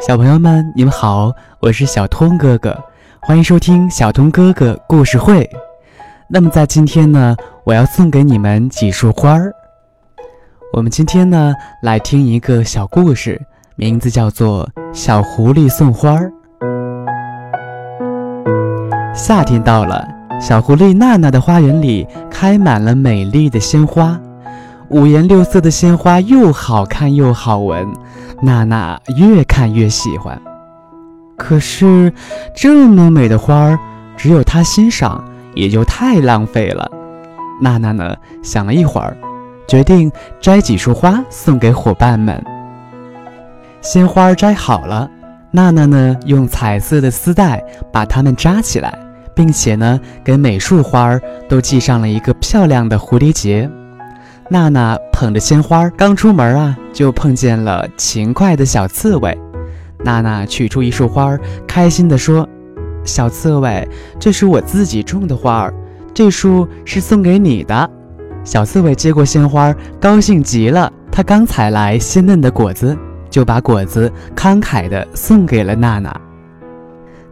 小朋友们，你们好，我是小通哥哥，欢迎收听小通哥哥故事会。那么在今天呢，我要送给你们几束花儿。我们今天呢，来听一个小故事，名字叫做《小狐狸送花儿》。夏天到了，小狐狸娜娜的花园里开满了美丽的鲜花。五颜六色的鲜花又好看又好闻，娜娜越看越喜欢。可是，这么美的花儿，只有她欣赏，也就太浪费了。娜娜呢，想了一会儿，决定摘几束花送给伙伴们。鲜花摘好了，娜娜呢，用彩色的丝带把它们扎起来，并且呢，给每束花儿都系上了一个漂亮的蝴蝶结。娜娜捧着鲜花刚出门啊，就碰见了勤快的小刺猬。娜娜取出一束花，开心地说：“小刺猬，这是我自己种的花儿，这束是送给你的。”小刺猬接过鲜花，高兴极了。它刚采来鲜嫩的果子，就把果子慷慨地送给了娜娜。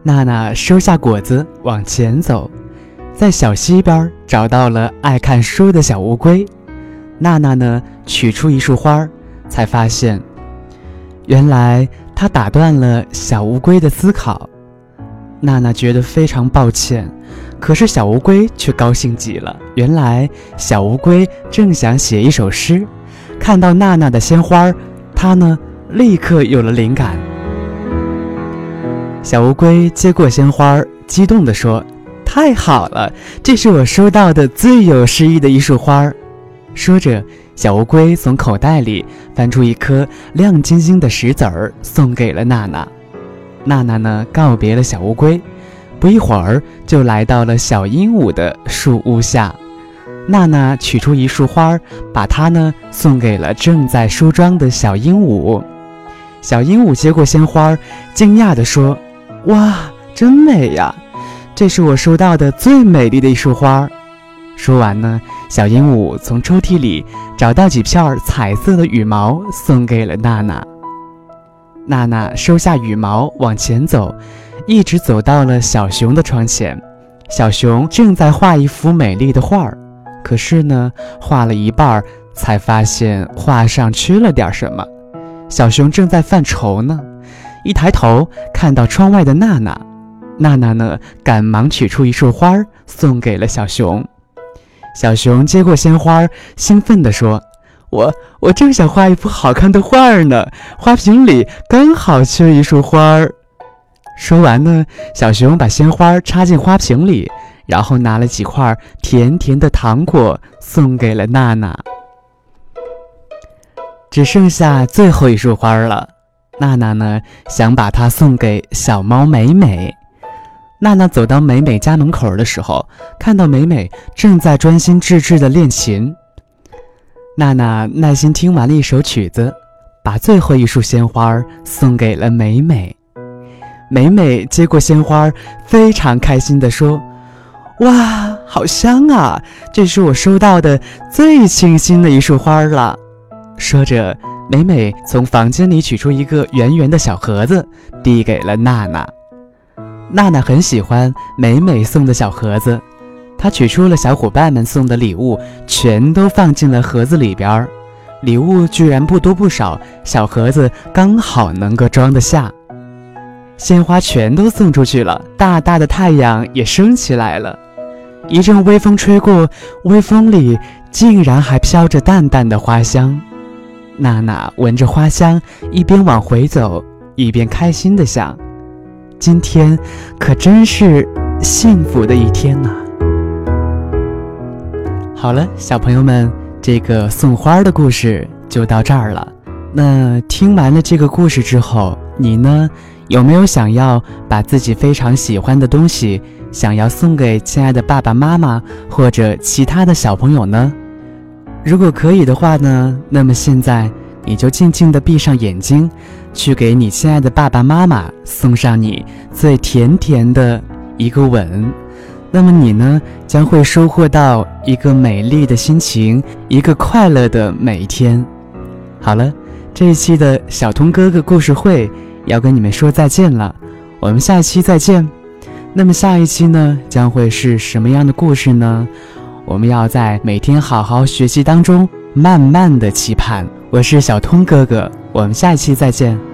娜娜收下果子，往前走，在小溪边找到了爱看书的小乌龟。娜娜呢，取出一束花，才发现，原来她打断了小乌龟的思考。娜娜觉得非常抱歉，可是小乌龟却高兴极了。原来小乌龟正想写一首诗，看到娜娜的鲜花，它呢立刻有了灵感。小乌龟接过鲜花，激动地说：“太好了，这是我收到的最有诗意的一束花儿。”说着，小乌龟从口袋里翻出一颗亮晶晶的石子儿，送给了娜娜。娜娜呢，告别了小乌龟，不一会儿就来到了小鹦鹉的树屋下。娜娜取出一束花，把它呢送给了正在梳妆的小鹦鹉。小鹦鹉接过鲜花，惊讶地说：“哇，真美呀！这是我收到的最美丽的一束花。”说完呢，小鹦鹉从抽屉里找到几片彩色的羽毛，送给了娜娜。娜娜收下羽毛，往前走，一直走到了小熊的窗前。小熊正在画一幅美丽的画儿，可是呢，画了一半儿，才发现画上缺了点什么。小熊正在犯愁呢，一抬头看到窗外的娜娜，娜娜呢，赶忙取出一束花儿，送给了小熊。小熊接过鲜花，兴奋地说：“我我正想画一幅好看的画儿呢，花瓶里刚好缺一束花儿。”说完呢，小熊把鲜花插进花瓶里，然后拿了几块甜甜的糖果送给了娜娜。只剩下最后一束花了，娜娜呢想把它送给小猫美美。娜娜走到美美家门口的时候，看到美美正在专心致志地练琴。娜娜耐心听完了一首曲子，把最后一束鲜花送给了美美。美美接过鲜花，非常开心地说：“哇，好香啊！这是我收到的最清新的一束花了。”说着，美美从房间里取出一个圆圆的小盒子，递给了娜娜。娜娜很喜欢美美送的小盒子，她取出了小伙伴们送的礼物，全都放进了盒子里边儿。礼物居然不多不少，小盒子刚好能够装得下。鲜花全都送出去了，大大的太阳也升起来了。一阵微风吹过，微风里竟然还飘着淡淡的花香。娜娜闻着花香，一边往回走，一边开心地想。今天可真是幸福的一天呐！好了，小朋友们，这个送花的故事就到这儿了。那听完了这个故事之后，你呢，有没有想要把自己非常喜欢的东西，想要送给亲爱的爸爸妈妈或者其他的小朋友呢？如果可以的话呢，那么现在你就静静的闭上眼睛。去给你亲爱的爸爸妈妈送上你最甜甜的一个吻，那么你呢将会收获到一个美丽的心情，一个快乐的每一天。好了，这一期的小通哥哥故事会要跟你们说再见了。我们下一期再见。那么下一期呢，将会是什么样的故事呢？我们要在每天好好学习当中，慢慢的期盼。我是小通哥哥，我们下一期再见。